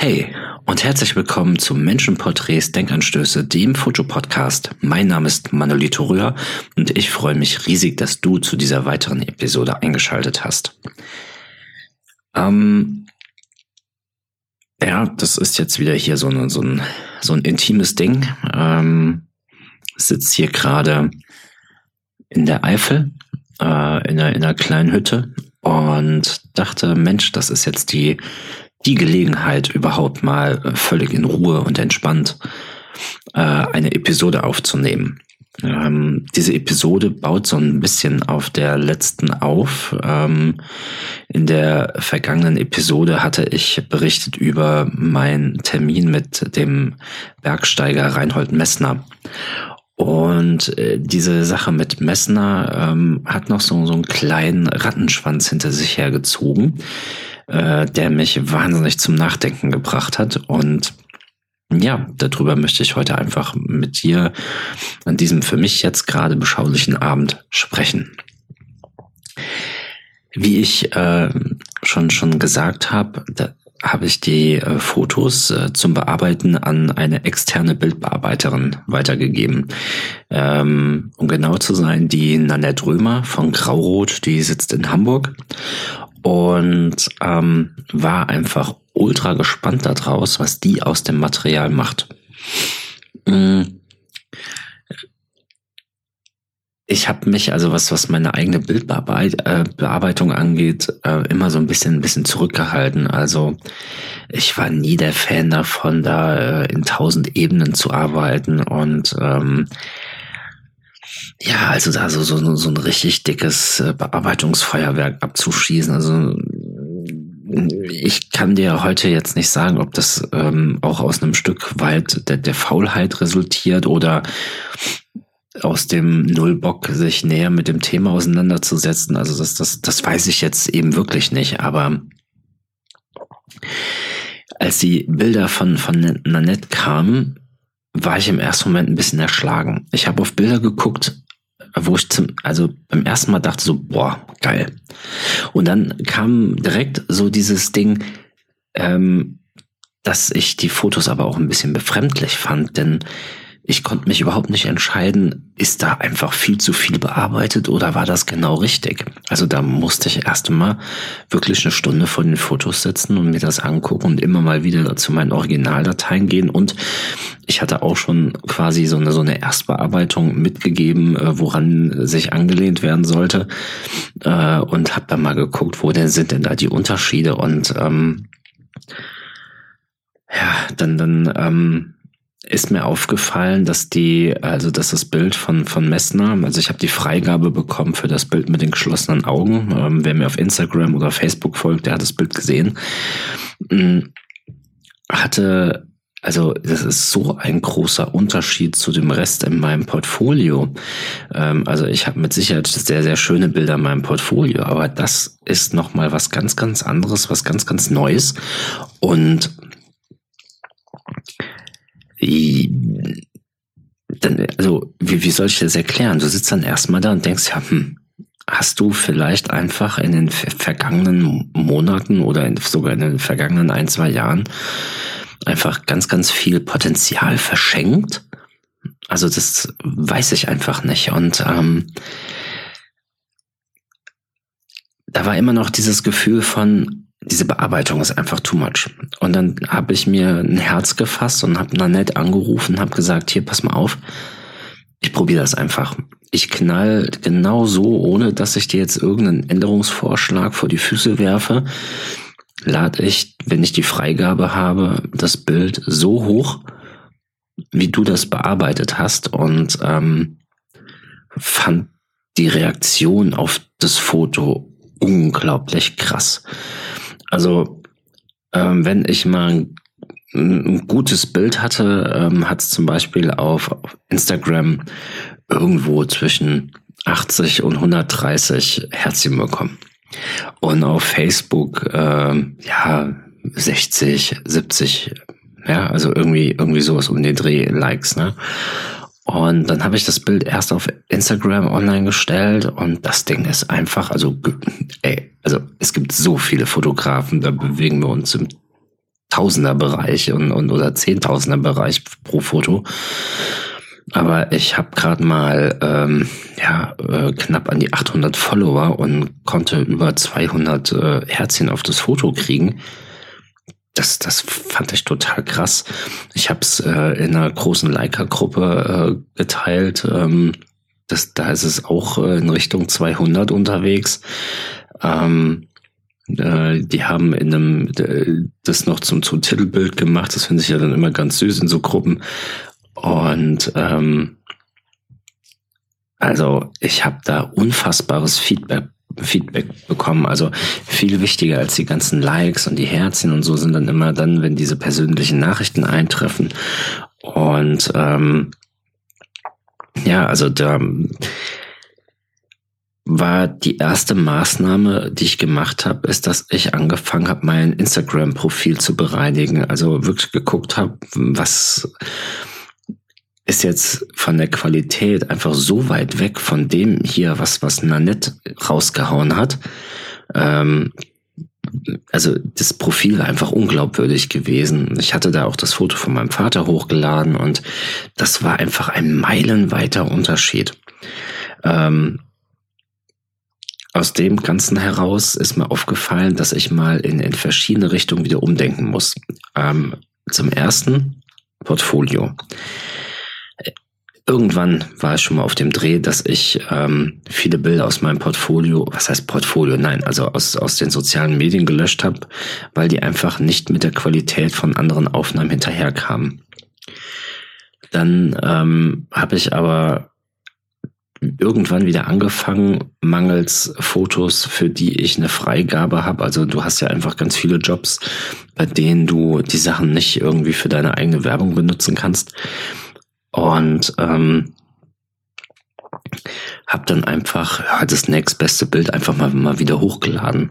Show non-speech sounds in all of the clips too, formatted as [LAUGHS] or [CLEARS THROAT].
Hey und herzlich willkommen zu Menschenporträts Denkanstöße, dem Fotopodcast. Mein Name ist Manolito Röhr und ich freue mich riesig, dass du zu dieser weiteren Episode eingeschaltet hast. Ähm, ja, das ist jetzt wieder hier so, eine, so, ein, so ein intimes Ding. Ähm, sitze hier gerade in der Eifel, äh, in, einer, in einer kleinen Hütte und dachte, Mensch, das ist jetzt die die Gelegenheit, überhaupt mal äh, völlig in Ruhe und entspannt äh, eine Episode aufzunehmen. Ähm, diese Episode baut so ein bisschen auf der letzten auf. Ähm, in der vergangenen Episode hatte ich berichtet über meinen Termin mit dem Bergsteiger Reinhold Messner. Und äh, diese Sache mit Messner ähm, hat noch so, so einen kleinen Rattenschwanz hinter sich hergezogen äh, der mich wahnsinnig zum Nachdenken gebracht hat. Und ja, darüber möchte ich heute einfach mit dir an diesem für mich jetzt gerade beschaulichen Abend sprechen. Wie ich äh, schon schon gesagt habe, habe ich die äh, Fotos äh, zum Bearbeiten an eine externe Bildbearbeiterin weitergegeben. Ähm, um genau zu sein, die Nanette Römer von Graurot, die sitzt in Hamburg und ähm, war einfach ultra gespannt daraus, was die aus dem Material macht. Mm. Ich habe mich, also was, was meine eigene Bildbearbeitung äh, angeht, äh, immer so ein bisschen, ein bisschen zurückgehalten. Also ich war nie der Fan davon, da äh, in tausend Ebenen zu arbeiten und ähm, ja, also da so, so, so ein richtig dickes äh, Bearbeitungsfeuerwerk abzuschießen. Also ich kann dir heute jetzt nicht sagen, ob das ähm, auch aus einem Stück weit der, der Faulheit resultiert oder aus dem Nullbock sich näher mit dem Thema auseinanderzusetzen. Also das, das, das weiß ich jetzt eben wirklich nicht. Aber als die Bilder von, von Nanette kamen, war ich im ersten Moment ein bisschen erschlagen. Ich habe auf Bilder geguckt, wo ich zum, also beim ersten Mal dachte so, boah, geil. Und dann kam direkt so dieses Ding, ähm, dass ich die Fotos aber auch ein bisschen befremdlich fand, denn ich konnte mich überhaupt nicht entscheiden, ist da einfach viel zu viel bearbeitet oder war das genau richtig? Also da musste ich erst einmal wirklich eine Stunde vor den Fotos sitzen und mir das angucken und immer mal wieder zu meinen Originaldateien gehen und ich hatte auch schon quasi so eine, so eine Erstbearbeitung mitgegeben, äh, woran sich angelehnt werden sollte äh, und habe dann mal geguckt, wo denn sind denn da die Unterschiede und ähm, ja, dann, dann ähm, ist mir aufgefallen, dass die, also dass das Bild von, von Messner, also ich habe die Freigabe bekommen für das Bild mit den geschlossenen Augen. Ähm, wer mir auf Instagram oder Facebook folgt, der hat das Bild gesehen. Hm, hatte, also das ist so ein großer Unterschied zu dem Rest in meinem Portfolio. Ähm, also ich habe mit Sicherheit sehr, sehr schöne Bilder in meinem Portfolio, aber das ist nochmal was ganz, ganz anderes, was ganz, ganz Neues. Und dann, also, wie, wie soll ich das erklären? Du sitzt dann erstmal da und denkst, ja, hm, hast du vielleicht einfach in den vergangenen Monaten oder in, sogar in den vergangenen ein, zwei Jahren einfach ganz, ganz viel Potenzial verschenkt? Also das weiß ich einfach nicht. Und ähm, da war immer noch dieses Gefühl von, diese Bearbeitung ist einfach too much. Und dann habe ich mir ein Herz gefasst und habe Nanette angerufen und habe gesagt, hier, pass mal auf, ich probiere das einfach. Ich knall genau so, ohne dass ich dir jetzt irgendeinen Änderungsvorschlag vor die Füße werfe, lade ich, wenn ich die Freigabe habe, das Bild so hoch, wie du das bearbeitet hast und ähm, fand die Reaktion auf das Foto unglaublich krass. Also ähm, wenn ich mal ein, gutes Bild hatte, ähm, hat es zum Beispiel auf Instagram irgendwo zwischen 80 und 130 Herzchen bekommen. Und auf Facebook, äh, ja, 60, 70, ja, also irgendwie, irgendwie sowas um den Dreh Likes, ne? Und dann habe ich das Bild erst auf Instagram online gestellt und das Ding ist einfach, also, ey, also es gibt so viele Fotografen, da bewegen wir uns im Tausenderbereich und, und oder Zehntausenderbereich pro Foto. Aber ich habe gerade mal ähm, ja äh, knapp an die 800 Follower und konnte über 200 äh, Herzchen auf das Foto kriegen. Das, das fand ich total krass. Ich habe es äh, in einer großen Leica-Gruppe äh, geteilt. Ähm, das, da ist es auch äh, in Richtung 200 unterwegs. Ähm, äh, die haben in einem das noch zum, zum Titelbild gemacht. Das finde ich ja dann immer ganz süß in so Gruppen. Und ähm, also ich habe da unfassbares Feedback Feedback bekommen. Also viel wichtiger als die ganzen Likes und die Herzchen und so sind dann immer dann, wenn diese persönlichen Nachrichten eintreffen. Und ähm, ja, also da war die erste Maßnahme, die ich gemacht habe, ist, dass ich angefangen habe, mein Instagram-Profil zu bereinigen. Also wirklich geguckt habe, was ist jetzt von der Qualität einfach so weit weg von dem hier, was, was Nanette rausgehauen hat. Ähm, also das Profil war einfach unglaubwürdig gewesen. Ich hatte da auch das Foto von meinem Vater hochgeladen und das war einfach ein meilenweiter Unterschied. Ähm, aus dem Ganzen heraus ist mir aufgefallen, dass ich mal in, in verschiedene Richtungen wieder umdenken muss. Ähm, zum ersten Portfolio. Irgendwann war es schon mal auf dem Dreh, dass ich ähm, viele Bilder aus meinem Portfolio, was heißt Portfolio? Nein, also aus, aus den sozialen Medien gelöscht habe, weil die einfach nicht mit der Qualität von anderen Aufnahmen hinterherkamen. Dann ähm, habe ich aber irgendwann wieder angefangen, mangels Fotos, für die ich eine Freigabe habe. Also du hast ja einfach ganz viele Jobs, bei denen du die Sachen nicht irgendwie für deine eigene Werbung benutzen kannst. Und ähm, habe dann einfach ja, das nächstbeste Bild einfach mal, mal wieder hochgeladen.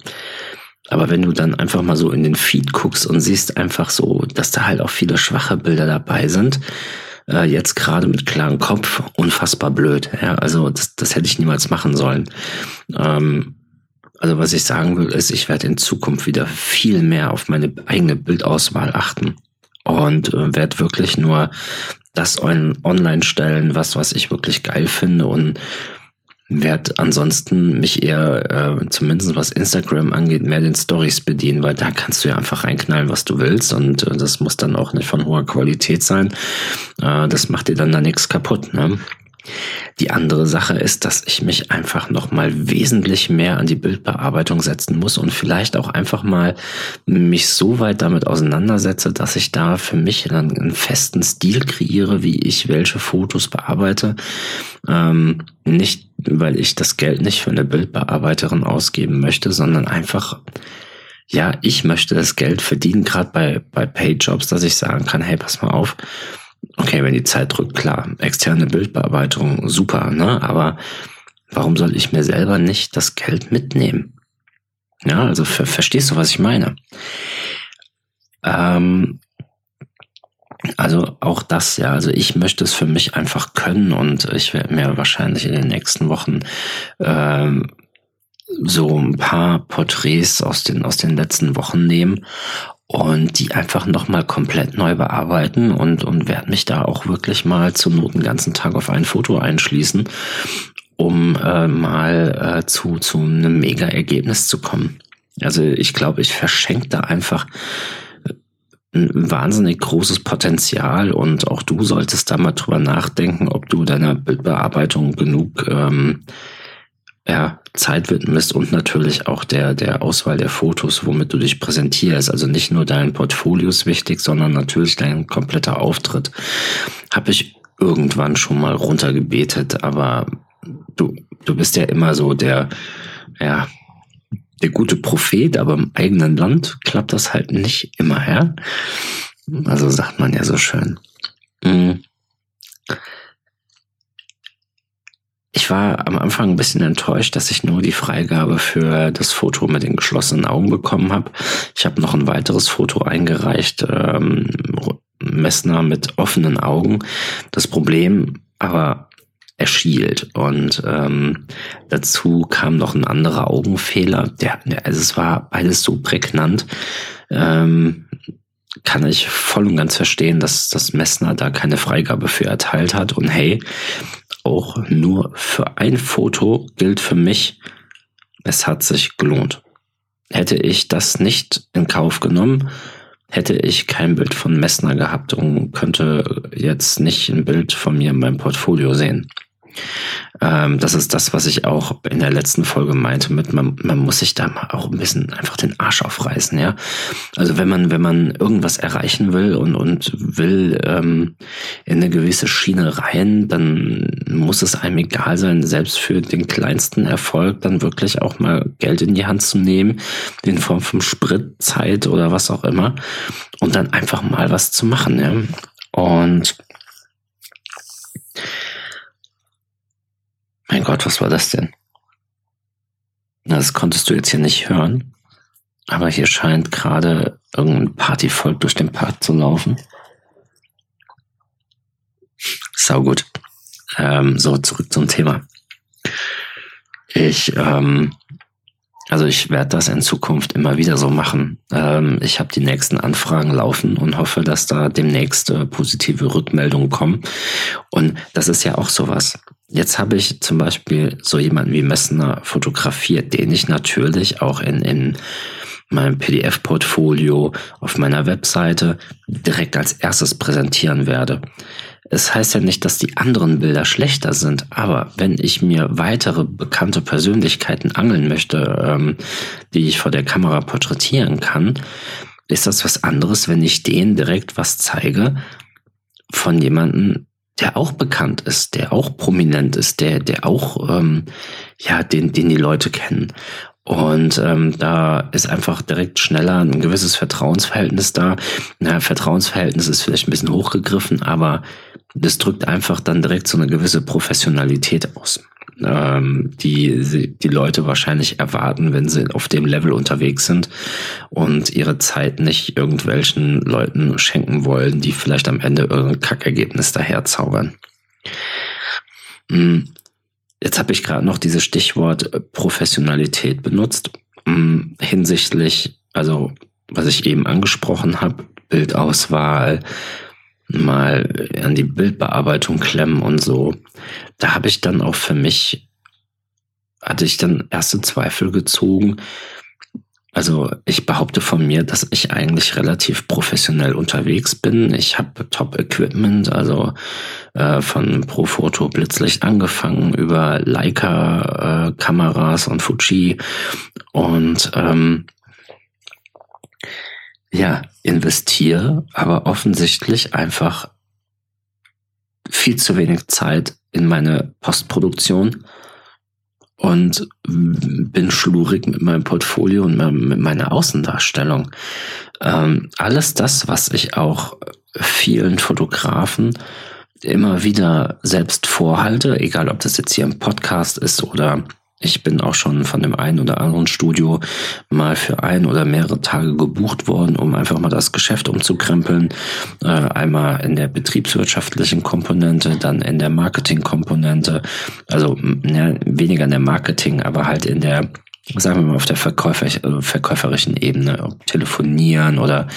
Aber wenn du dann einfach mal so in den Feed guckst und siehst einfach so, dass da halt auch viele schwache Bilder dabei sind, äh, jetzt gerade mit klarem Kopf, unfassbar blöd. Ja, also das, das hätte ich niemals machen sollen. Ähm, also was ich sagen will, ist, ich werde in Zukunft wieder viel mehr auf meine eigene Bildauswahl achten und äh, werde wirklich nur das on online stellen, was was ich wirklich geil finde und werde ansonsten mich eher, äh, zumindest was Instagram angeht, mehr den Stories bedienen, weil da kannst du ja einfach reinknallen, was du willst und äh, das muss dann auch nicht von hoher Qualität sein. Äh, das macht dir dann da nichts kaputt. Ne? Die andere Sache ist, dass ich mich einfach noch mal wesentlich mehr an die Bildbearbeitung setzen muss und vielleicht auch einfach mal mich so weit damit auseinandersetze, dass ich da für mich dann einen festen Stil kreiere, wie ich welche Fotos bearbeite. Ähm, nicht, weil ich das Geld nicht für eine Bildbearbeiterin ausgeben möchte, sondern einfach ja, ich möchte das Geld verdienen, gerade bei, bei Payjobs, dass ich sagen kann, hey, pass mal auf, Okay, wenn die Zeit drückt, klar. Externe Bildbearbeitung, super, ne? Aber warum soll ich mir selber nicht das Geld mitnehmen? Ja, also ver verstehst du, was ich meine? Ähm, also auch das, ja, also ich möchte es für mich einfach können und ich werde mir wahrscheinlich in den nächsten Wochen ähm, so ein paar Porträts aus den, aus den letzten Wochen nehmen und die einfach nochmal komplett neu bearbeiten und, und werde mich da auch wirklich mal zur Not den ganzen Tag auf ein Foto einschließen, um äh, mal äh, zu, zu einem Mega-Ergebnis zu kommen. Also ich glaube, ich verschenke da einfach ein wahnsinnig großes Potenzial und auch du solltest da mal drüber nachdenken, ob du deiner Bildbearbeitung genug ähm, ja, Zeit widmest und natürlich auch der, der Auswahl der Fotos, womit du dich präsentierst. Also nicht nur dein Portfolio ist wichtig, sondern natürlich dein kompletter Auftritt. Habe ich irgendwann schon mal runtergebetet, aber du, du bist ja immer so der, ja, der gute Prophet, aber im eigenen Land klappt das halt nicht immer, ja. Also sagt man ja so schön. Mhm. Ich war am Anfang ein bisschen enttäuscht, dass ich nur die Freigabe für das Foto mit den geschlossenen Augen bekommen habe. Ich habe noch ein weiteres Foto eingereicht, ähm, Messner mit offenen Augen. Das Problem aber er schielt und ähm, dazu kam noch ein anderer Augenfehler. Der, also es war beides so prägnant. Ähm, kann ich voll und ganz verstehen, dass das Messner da keine Freigabe für erteilt hat. Und hey, auch nur für ein Foto gilt für mich, es hat sich gelohnt. Hätte ich das nicht in Kauf genommen, hätte ich kein Bild von Messner gehabt und könnte jetzt nicht ein Bild von mir in meinem Portfolio sehen. Ähm, das ist das, was ich auch in der letzten Folge meinte mit, man, man muss sich da mal auch ein bisschen einfach den Arsch aufreißen, ja. Also wenn man, wenn man irgendwas erreichen will und, und will ähm, in eine gewisse Schiene rein, dann muss es einem egal sein, selbst für den kleinsten Erfolg dann wirklich auch mal Geld in die Hand zu nehmen, in Form von Sprit, Zeit oder was auch immer, und dann einfach mal was zu machen, ja. Und Mein Gott, was war das denn? Das konntest du jetzt hier nicht hören. Aber hier scheint gerade irgendein Partyvolk durch den Park zu laufen. Sau gut. Ähm, so, zurück zum Thema. Ich, ähm, also ich werde das in Zukunft immer wieder so machen. Ähm, ich habe die nächsten Anfragen laufen und hoffe, dass da demnächst äh, positive Rückmeldungen kommen. Und das ist ja auch sowas. Jetzt habe ich zum Beispiel so jemanden wie Messner fotografiert, den ich natürlich auch in, in meinem PDF-Portfolio auf meiner Webseite direkt als erstes präsentieren werde. Es heißt ja nicht, dass die anderen Bilder schlechter sind, aber wenn ich mir weitere bekannte Persönlichkeiten angeln möchte, ähm, die ich vor der Kamera porträtieren kann, ist das was anderes, wenn ich denen direkt was zeige von jemandem, der auch bekannt ist, der auch prominent ist, der, der auch, ähm, ja, den, den die Leute kennen. Und ähm, da ist einfach direkt schneller ein gewisses Vertrauensverhältnis da. Na, Vertrauensverhältnis ist vielleicht ein bisschen hochgegriffen, aber das drückt einfach dann direkt so eine gewisse Professionalität aus ähm, die die Leute wahrscheinlich erwarten, wenn sie auf dem Level unterwegs sind und ihre Zeit nicht irgendwelchen Leuten schenken wollen, die vielleicht am Ende irgendein Kackergebnis daherzaubern. Hm, jetzt habe ich gerade noch dieses Stichwort Professionalität benutzt hm, hinsichtlich, also was ich eben angesprochen habe, Bildauswahl, mal an die Bildbearbeitung klemmen und so. Da habe ich dann auch für mich, hatte ich dann erste Zweifel gezogen. Also ich behaupte von mir, dass ich eigentlich relativ professionell unterwegs bin. Ich habe Top-Equipment, also äh, von Profoto Blitzlicht angefangen über Leica-Kameras äh, und Fuji und ähm, ja, investiere, aber offensichtlich einfach viel zu wenig Zeit in meine Postproduktion und bin schlurig mit meinem Portfolio und mit meiner Außendarstellung. Ähm, alles das, was ich auch vielen Fotografen immer wieder selbst vorhalte, egal ob das jetzt hier im Podcast ist oder ich bin auch schon von dem einen oder anderen Studio mal für ein oder mehrere Tage gebucht worden, um einfach mal das Geschäft umzukrempeln. Äh, einmal in der betriebswirtschaftlichen Komponente, dann in der Marketingkomponente. Also ja, weniger in der Marketing, aber halt in der sagen wir mal auf der Verkäufer, äh, verkäuferischen Ebene, ob telefonieren oder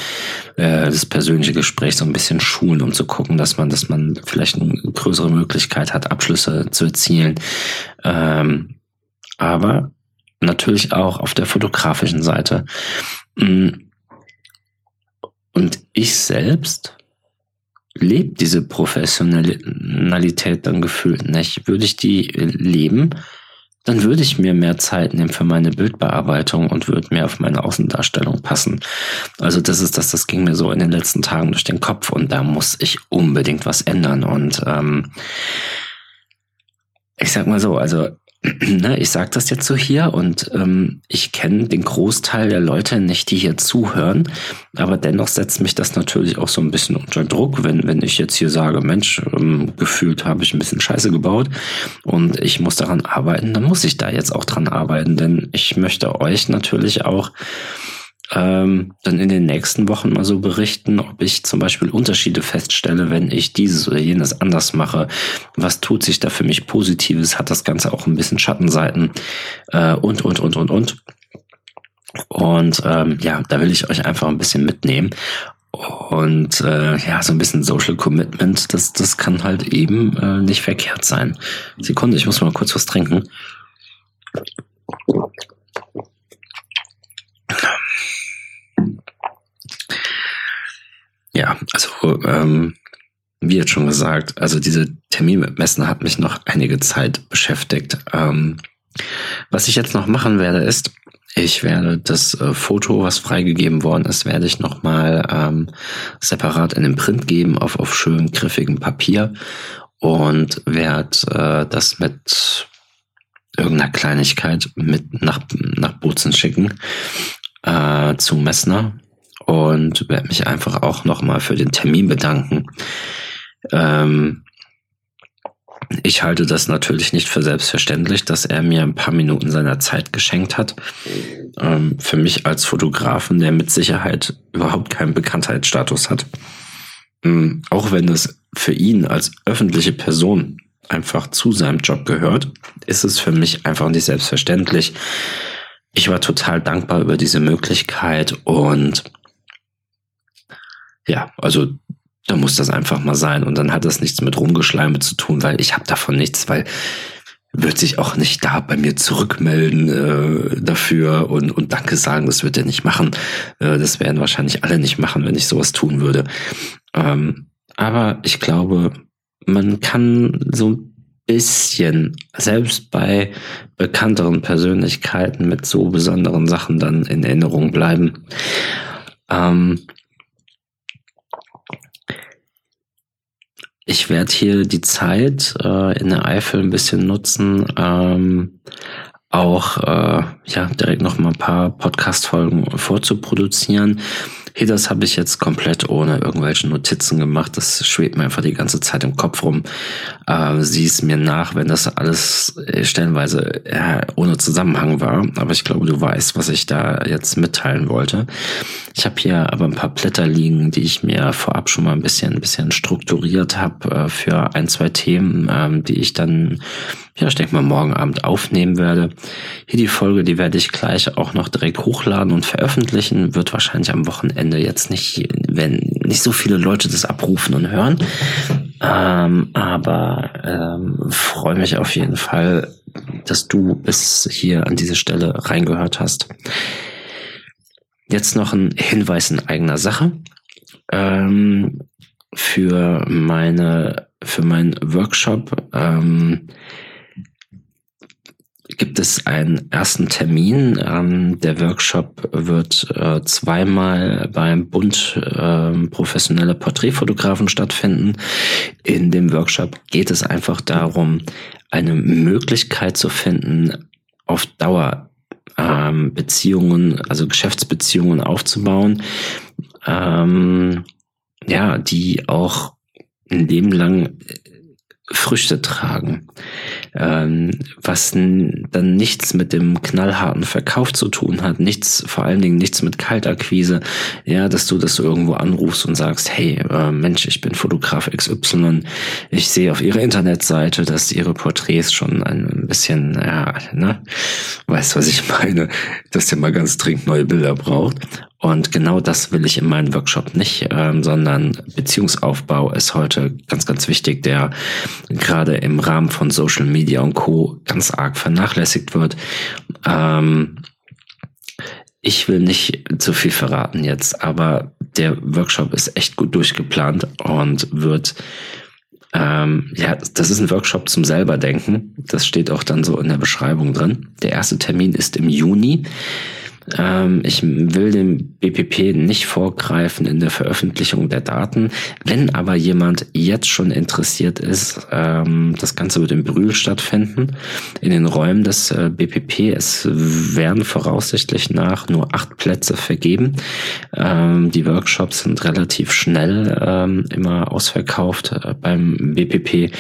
äh, das persönliche Gespräch so ein bisschen schulen, um zu gucken, dass man, dass man vielleicht eine größere Möglichkeit hat, Abschlüsse zu erzielen. Ähm, aber natürlich auch auf der fotografischen Seite. Mm. Und ich selbst lebe diese Professionalität dann gefühlt nicht. Würde ich die leben, dann würde ich mir mehr Zeit nehmen für meine Bildbearbeitung und würde mehr auf meine Außendarstellung passen. Also das ist das, das ging mir so in den letzten Tagen durch den Kopf und da muss ich unbedingt was ändern. Und ähm, ich sag mal so, also [CLEARS THROAT] ne, ich sage das jetzt so hier und ähm, ich kenne den Großteil der Leute nicht, die hier zuhören, aber dennoch setzt mich das natürlich auch so ein bisschen unter Druck, wenn, wenn ich jetzt hier sage, Mensch, ähm, gefühlt habe ich ein bisschen Scheiße gebaut und ich muss daran arbeiten, dann muss ich da jetzt auch dran arbeiten, denn ich möchte euch natürlich auch ähm, dann in den nächsten Wochen mal so berichten, ob ich zum Beispiel Unterschiede feststelle, wenn ich dieses oder jenes anders mache. Was tut sich da für mich Positives? Hat das Ganze auch ein bisschen Schattenseiten? Äh, und, und, und, und, und. Und ähm, ja, da will ich euch einfach ein bisschen mitnehmen. Und äh, ja, so ein bisschen Social Commitment, das, das kann halt eben äh, nicht verkehrt sein. Sekunde, ich muss mal kurz was trinken. Ja, also ähm, wie jetzt schon gesagt, also diese Termin mit Messner hat mich noch einige Zeit beschäftigt. Ähm, was ich jetzt noch machen werde, ist, ich werde das äh, Foto, was freigegeben worden ist, werde ich nochmal ähm, separat in den Print geben auf, auf schön griffigem Papier und werde äh, das mit irgendeiner Kleinigkeit mit nach, nach Bozen schicken äh, zu Messner und werde mich einfach auch nochmal für den Termin bedanken. Ähm, ich halte das natürlich nicht für selbstverständlich, dass er mir ein paar Minuten seiner Zeit geschenkt hat. Ähm, für mich als Fotografen, der mit Sicherheit überhaupt keinen Bekanntheitsstatus hat. Ähm, auch wenn es für ihn als öffentliche Person einfach zu seinem Job gehört, ist es für mich einfach nicht selbstverständlich. Ich war total dankbar über diese Möglichkeit und ja, also da muss das einfach mal sein. Und dann hat das nichts mit Rumgeschleime zu tun, weil ich habe davon nichts, weil wird sich auch nicht da bei mir zurückmelden äh, dafür und, und Danke sagen, das wird er nicht machen. Äh, das werden wahrscheinlich alle nicht machen, wenn ich sowas tun würde. Ähm, aber ich glaube, man kann so ein bisschen, selbst bei bekannteren Persönlichkeiten mit so besonderen Sachen dann in Erinnerung bleiben. Ähm, Ich werde hier die Zeit äh, in der Eifel ein bisschen nutzen, ähm, auch äh, ja direkt noch mal ein paar Podcast-Folgen vorzuproduzieren. Hey, das habe ich jetzt komplett ohne irgendwelche Notizen gemacht. Das schwebt mir einfach die ganze Zeit im Kopf rum. Äh, sieh es mir nach, wenn das alles äh, stellenweise äh, ohne Zusammenhang war. Aber ich glaube, du weißt, was ich da jetzt mitteilen wollte. Ich habe hier aber ein paar Blätter liegen, die ich mir vorab schon mal ein bisschen, ein bisschen strukturiert habe äh, für ein, zwei Themen, ähm, die ich dann ja, ich denke mal, morgen Abend aufnehmen werde. Hier die Folge, die werde ich gleich auch noch direkt hochladen und veröffentlichen. Wird wahrscheinlich am Wochenende jetzt nicht, wenn nicht so viele Leute das abrufen und hören. Ähm, aber ähm, freue mich auf jeden Fall, dass du bis hier an diese Stelle reingehört hast. Jetzt noch ein Hinweis in eigener Sache. Ähm, für meine, für meinen Workshop, ähm, gibt es einen ersten Termin. Ähm, der Workshop wird äh, zweimal beim Bund äh, professionelle Porträtfotografen stattfinden. In dem Workshop geht es einfach darum, eine Möglichkeit zu finden, auf Dauer ähm, Beziehungen, also Geschäftsbeziehungen aufzubauen, ähm, ja, die auch ein Leben lang Früchte tragen, ähm, was dann nichts mit dem knallharten Verkauf zu tun hat, nichts, vor allen Dingen nichts mit Kaltakquise, ja, dass du das irgendwo anrufst und sagst, hey, äh, Mensch, ich bin Fotograf XY, ich sehe auf ihrer Internetseite, dass ihre Porträts schon ein bisschen, ja, ne, weißt was ich [LAUGHS] meine, dass der mal ganz dringend neue Bilder braucht und genau das will ich in meinem Workshop nicht, ähm, sondern Beziehungsaufbau ist heute ganz, ganz wichtig, der gerade im Rahmen von Social Media und Co. ganz arg vernachlässigt wird. Ähm, ich will nicht zu viel verraten jetzt, aber der Workshop ist echt gut durchgeplant und wird ähm, ja, das ist ein Workshop zum selberdenken. Das steht auch dann so in der Beschreibung drin. Der erste Termin ist im Juni. Ähm, ich will dem BPP nicht vorgreifen in der Veröffentlichung der Daten. Wenn aber jemand jetzt schon interessiert ist, ähm, das Ganze wird in Brühl stattfinden, in den Räumen des äh, BPP. Es werden voraussichtlich nach nur acht Plätze vergeben. Ähm, die Workshops sind relativ schnell ähm, immer ausverkauft äh, beim BPP.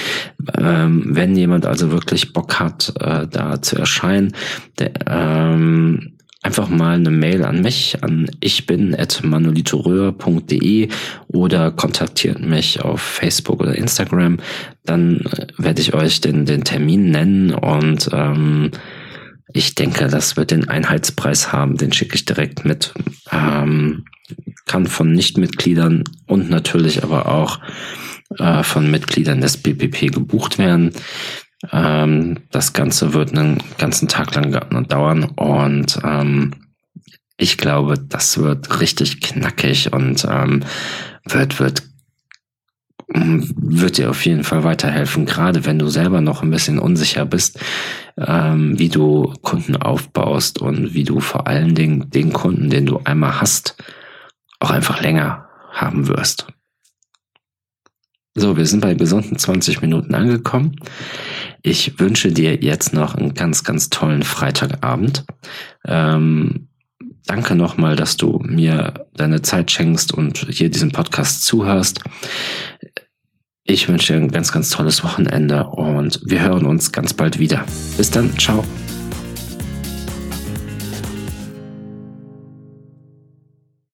Ähm, wenn jemand also wirklich Bock hat, äh, da zu erscheinen, der, ähm, einfach mal eine Mail an mich an ich bin at oder kontaktiert mich auf Facebook oder Instagram. Dann äh, werde ich euch den, den Termin nennen und ähm, ich denke, das wird den Einheitspreis haben, den schicke ich direkt mit. Ähm, kann von Nichtmitgliedern und natürlich aber auch äh, von Mitgliedern des BPP gebucht werden. Ähm, das Ganze wird einen ganzen Tag lang dauern und ähm, ich glaube, das wird richtig knackig und ähm, wird, wird, wird dir auf jeden Fall weiterhelfen, gerade wenn du selber noch ein bisschen unsicher bist, ähm, wie du Kunden aufbaust und wie du vor allen Dingen den Kunden, den du einmal hast, auch einfach länger haben wirst. So, wir sind bei gesunden 20 Minuten angekommen. Ich wünsche dir jetzt noch einen ganz, ganz tollen Freitagabend. Ähm, Danke nochmal, dass du mir deine Zeit schenkst und hier diesen Podcast zuhörst. Ich wünsche dir ein ganz, ganz tolles Wochenende und wir hören uns ganz bald wieder. Bis dann, ciao.